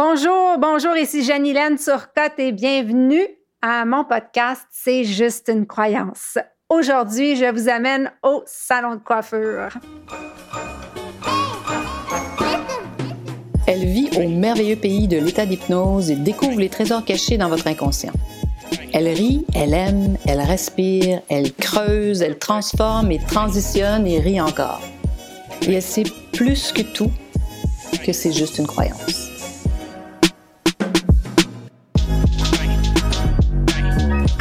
Bonjour, bonjour, ici Janilène Turcotte et bienvenue à mon podcast C'est juste une croyance. Aujourd'hui, je vous amène au salon de coiffure. Elle vit au merveilleux pays de l'état d'hypnose et découvre les trésors cachés dans votre inconscient. Elle rit, elle aime, elle respire, elle creuse, elle transforme et transitionne et rit encore. Et elle sait plus que tout que c'est juste une croyance.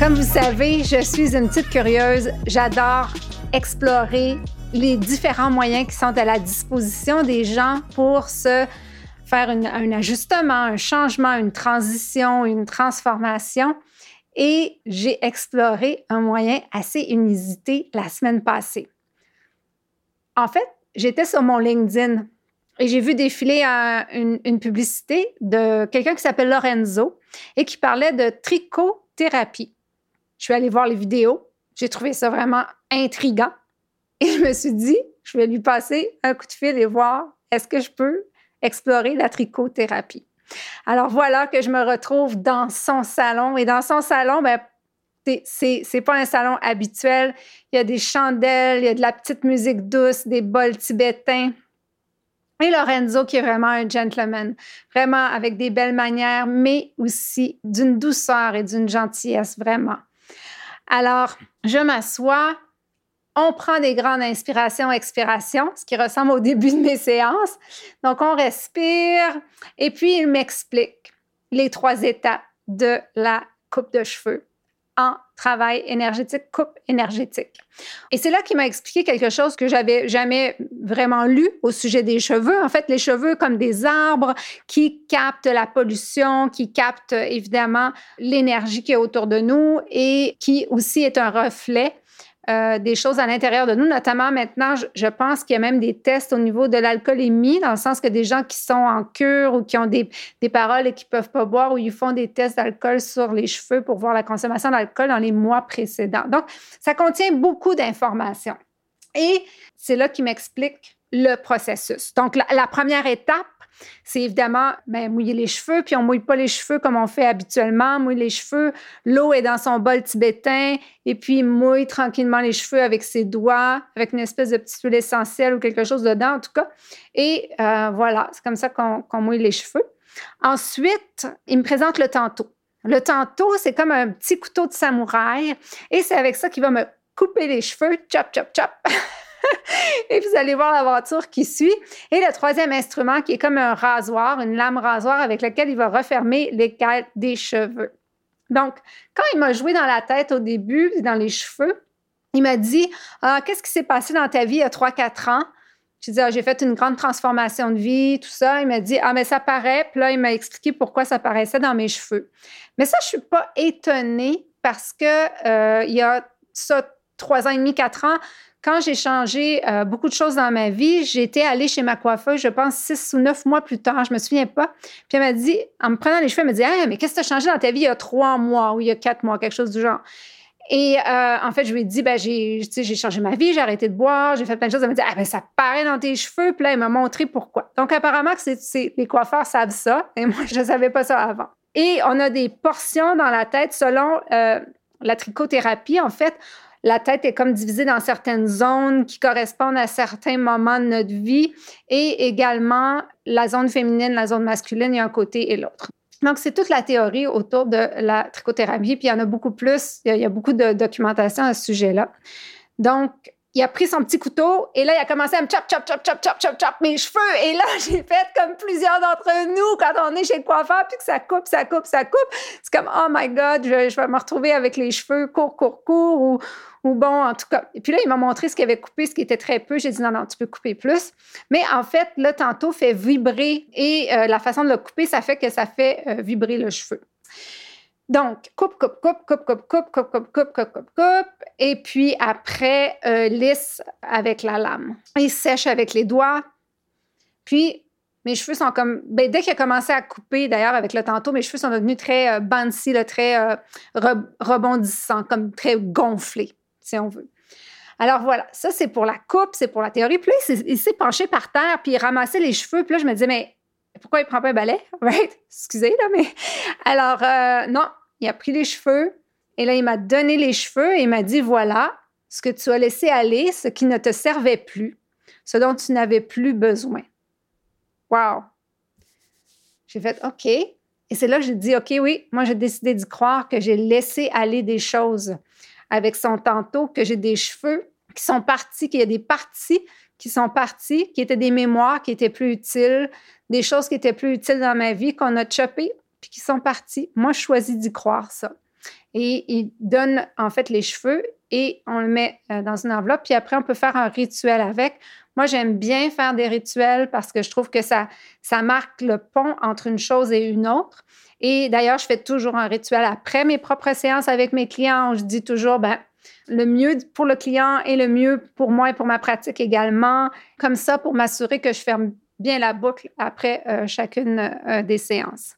Comme vous savez, je suis une petite curieuse. J'adore explorer les différents moyens qui sont à la disposition des gens pour se faire un ajustement, un changement, une transition, une transformation. Et j'ai exploré un moyen assez inusité la semaine passée. En fait, j'étais sur mon LinkedIn et j'ai vu défiler une, une, publicité de quelqu'un qui s'appelle Lorenzo et qui parlait de trichothérapie. Je suis allée voir les vidéos. J'ai trouvé ça vraiment intriguant. Et je me suis dit, je vais lui passer un coup de fil et voir est-ce que je peux explorer la trichothérapie? Alors voilà que je me retrouve dans son salon. Et dans son salon, ben, c'est pas un salon habituel. Il y a des chandelles, il y a de la petite musique douce, des bols tibétains. Et Lorenzo, qui est vraiment un gentleman, vraiment avec des belles manières, mais aussi d'une douceur et d'une gentillesse, vraiment. Alors, je m'assois, on prend des grandes inspirations, expirations, ce qui ressemble au début de mes séances. Donc, on respire et puis il m'explique les trois étapes de la coupe de cheveux en travail énergétique, coupe énergétique. Et c'est là qu'il m'a expliqué quelque chose que j'avais jamais vraiment lu au sujet des cheveux. En fait, les cheveux comme des arbres qui captent la pollution, qui captent évidemment l'énergie qui est autour de nous et qui aussi est un reflet euh, des choses à l'intérieur de nous, notamment maintenant, je, pense qu'il y a même des tests au niveau de l'alcoolémie, dans le sens que des gens qui sont en cure ou qui ont des, paroles et qui ne peuvent pas boire, ou ils font des tests d'alcool sur les cheveux pour voir la consommation d'alcool dans les mois précédents. Donc, ça contient beaucoup d'informations. Et c'est là qu'il m'explique le processus. Donc, la première étape, c'est évidemment ben, mouiller les cheveux, puis on mouille pas les cheveux comme on fait habituellement. Mouille les cheveux, l'eau est dans son bol tibétain, et puis mouille tranquillement les cheveux avec ses doigts, avec une espèce de petite huile essentielle ou quelque chose dedans, en tout cas. Et euh, voilà, c'est comme ça qu'on mouille les cheveux. Ensuite, il me présente le tantôt. Le tantôt, c'est comme un petit couteau de samouraï, et c'est avec ça qu'il va me couper les cheveux, chop, chop, chop. et vous allez voir l'aventure qui suit. Et le troisième instrument qui est comme un rasoir, une lame rasoir avec laquelle il va refermer les cales des cheveux. Donc, quand il m'a joué dans la tête au début, dans les cheveux, il m'a dit ah, Qu'est-ce qui s'est passé dans ta vie il y a 3-4 ans J'ai dit ah, J'ai fait une grande transformation de vie, tout ça. Il m'a dit Ah, mais ça paraît. Puis là, il m'a expliqué pourquoi ça paraissait dans mes cheveux. Mais ça, je ne suis pas étonnée parce que euh, il y a ça, trois ans et demi, quatre ans, quand j'ai changé euh, beaucoup de choses dans ma vie, j'étais allée chez ma coiffeuse, je pense, six ou neuf mois plus tard, je me souviens pas. Puis elle m'a dit, en me prenant les cheveux, elle m'a dit hey, mais qu'est-ce que tu as changé dans ta vie il y a trois mois ou il y a quatre mois, quelque chose du genre? Et euh, en fait, je lui ai dit, ben, j'ai, j'ai changé ma vie, j'ai arrêté de boire, j'ai fait plein de choses. Elle m'a dit, ah, ben, ça paraît dans tes cheveux. Puis là, elle m'a montré pourquoi. Donc, apparemment, que c'est, les coiffeurs savent ça. Et moi, je ne savais pas ça avant. Et on a des portions dans la tête selon euh, la trichothérapie. En fait, la tête est comme divisée dans certaines zones qui correspondent à certains moments de notre vie et également la zone féminine, la zone masculine, il y a un côté et l'autre. Donc, c'est toute la théorie autour de la trichothérapie, puis il y en a beaucoup plus, il y a, beaucoup de documentation à ce sujet-là. Donc, il a pris son petit couteau et là, il a commencé à me chop, chop, chop, chop, chop, chop, chop mes cheveux. Et là, j'ai fait comme plusieurs d'entre nous quand on est chez le coiffeur puis que ça coupe, ça coupe, ça coupe. C'est comme, oh my God, je, vais me retrouver avec les cheveux courts, courts, courts ou, bon, en tout cas. Et puis là, il m'a montré ce qu'il avait coupé, ce qui était très peu. J'ai dit, non, non, tu peux couper plus. Mais en fait, le tantôt fait vibrer et euh, la façon de le couper, ça fait que ça fait euh, vibrer le cheveu. Donc, coupe, coupe, coupe, coupe, coupe, coupe, coupe, coupe, coupe, coupe, coupe, coupe. Et puis après, euh, lisse avec la lame. Et sèche avec les doigts. Puis, mes cheveux sont comme. Ben, dès qu'il a commencé à couper, d'ailleurs, avec le tantôt, mes cheveux sont devenus très euh, bouncy, très euh, rebondissants, comme très gonflés, si on veut. Alors voilà, ça c'est pour la coupe, c'est pour la théorie. Puis là, il s'est penché par terre, puis il ramassait les cheveux. Puis là, je me disais, mais pourquoi il prend pas un balai? Right? Excusez, là, mais. Alors, euh, non, il a pris les cheveux et là, il m'a donné les cheveux et il m'a dit voilà, ce que tu as laissé aller, ce qui ne te servait plus, ce dont tu n'avais plus besoin. Wow! J'ai fait OK. Et c'est là que j'ai dit OK, oui, moi, j'ai décidé d'y croire que j'ai laissé aller des choses avec son tantôt, que j'ai des cheveux qui sont partis, qu'il y a des parties qui sont parties, qui étaient des mémoires qui étaient plus utiles, des choses qui étaient plus utiles dans ma vie qu'on a chopées, puis qui sont parties. Moi, je choisis d'y croire ça. Et il donne en fait les cheveux et on le met euh, dans une enveloppe, puis après, on peut faire un rituel avec. Moi, j'aime bien faire des rituels parce que je trouve que ça, ça marque le pont entre une chose et une autre. Et d'ailleurs, je fais toujours un rituel après mes propres séances avec mes clients. je dis toujours, ben, le mieux pour le client et le mieux pour moi et pour ma pratique également, comme ça pour m'assurer que je ferme bien la boucle après euh, chacune euh, des séances.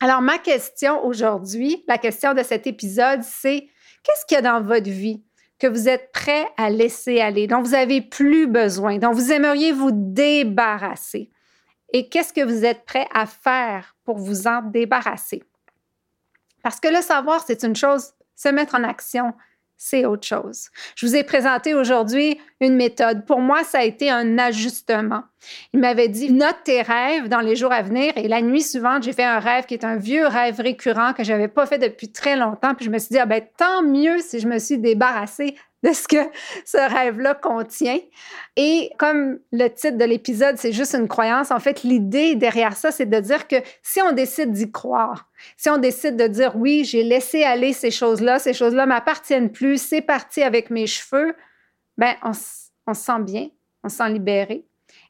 Alors, ma question aujourd'hui, la question de cet épisode, c'est qu'est-ce qu'il y a dans votre vie que vous êtes prêt à laisser aller, dont vous n'avez plus besoin, dont vous aimeriez vous débarrasser? Et qu'est-ce que vous êtes prêt à faire pour vous en débarrasser? Parce que le savoir, c'est une chose, se mettre en action, c'est autre chose. Je vous ai présenté aujourd'hui une méthode. Pour moi, ça a été un ajustement. Il m'avait dit, note tes rêves dans les jours à venir. Et la nuit suivante, j'ai fait un rêve qui est un vieux rêve récurrent que je n'avais pas fait depuis très longtemps. Puis je me suis dit, ah ben, tant mieux si je me suis débarrassée de ce que ce rêve-là contient. Et comme le titre de l'épisode, c'est juste une croyance, en fait, l'idée derrière ça, c'est de dire que si on décide d'y croire, si on décide de dire oui, j'ai laissé aller ces choses-là, ces choses-là m'appartiennent plus, c'est parti avec mes cheveux, ben on, on se sent bien, on se sent libéré.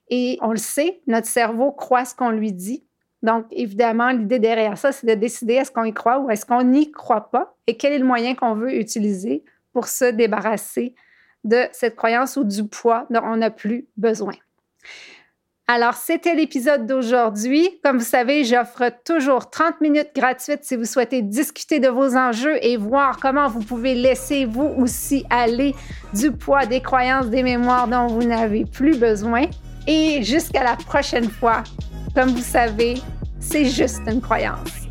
Et on le sait, notre cerveau croit ce qu'on lui dit. Donc, évidemment, l'idée derrière ça, c'est de décider est-ce qu'on y croit ou est-ce qu'on n'y croit pas et quel est le moyen qu'on veut utiliser pour se débarrasser de cette croyance ou du poids dont on n'a plus besoin. Alors, c'était l'épisode d'aujourd'hui. Comme vous savez, j'offre toujours 30 minutes gratuites si vous souhaitez discuter de vos enjeux et voir comment vous pouvez laisser vous aussi aller du poids des croyances, des mémoires dont vous n'avez plus besoin. Et jusqu'à la prochaine fois, comme vous savez, c'est juste une croyance.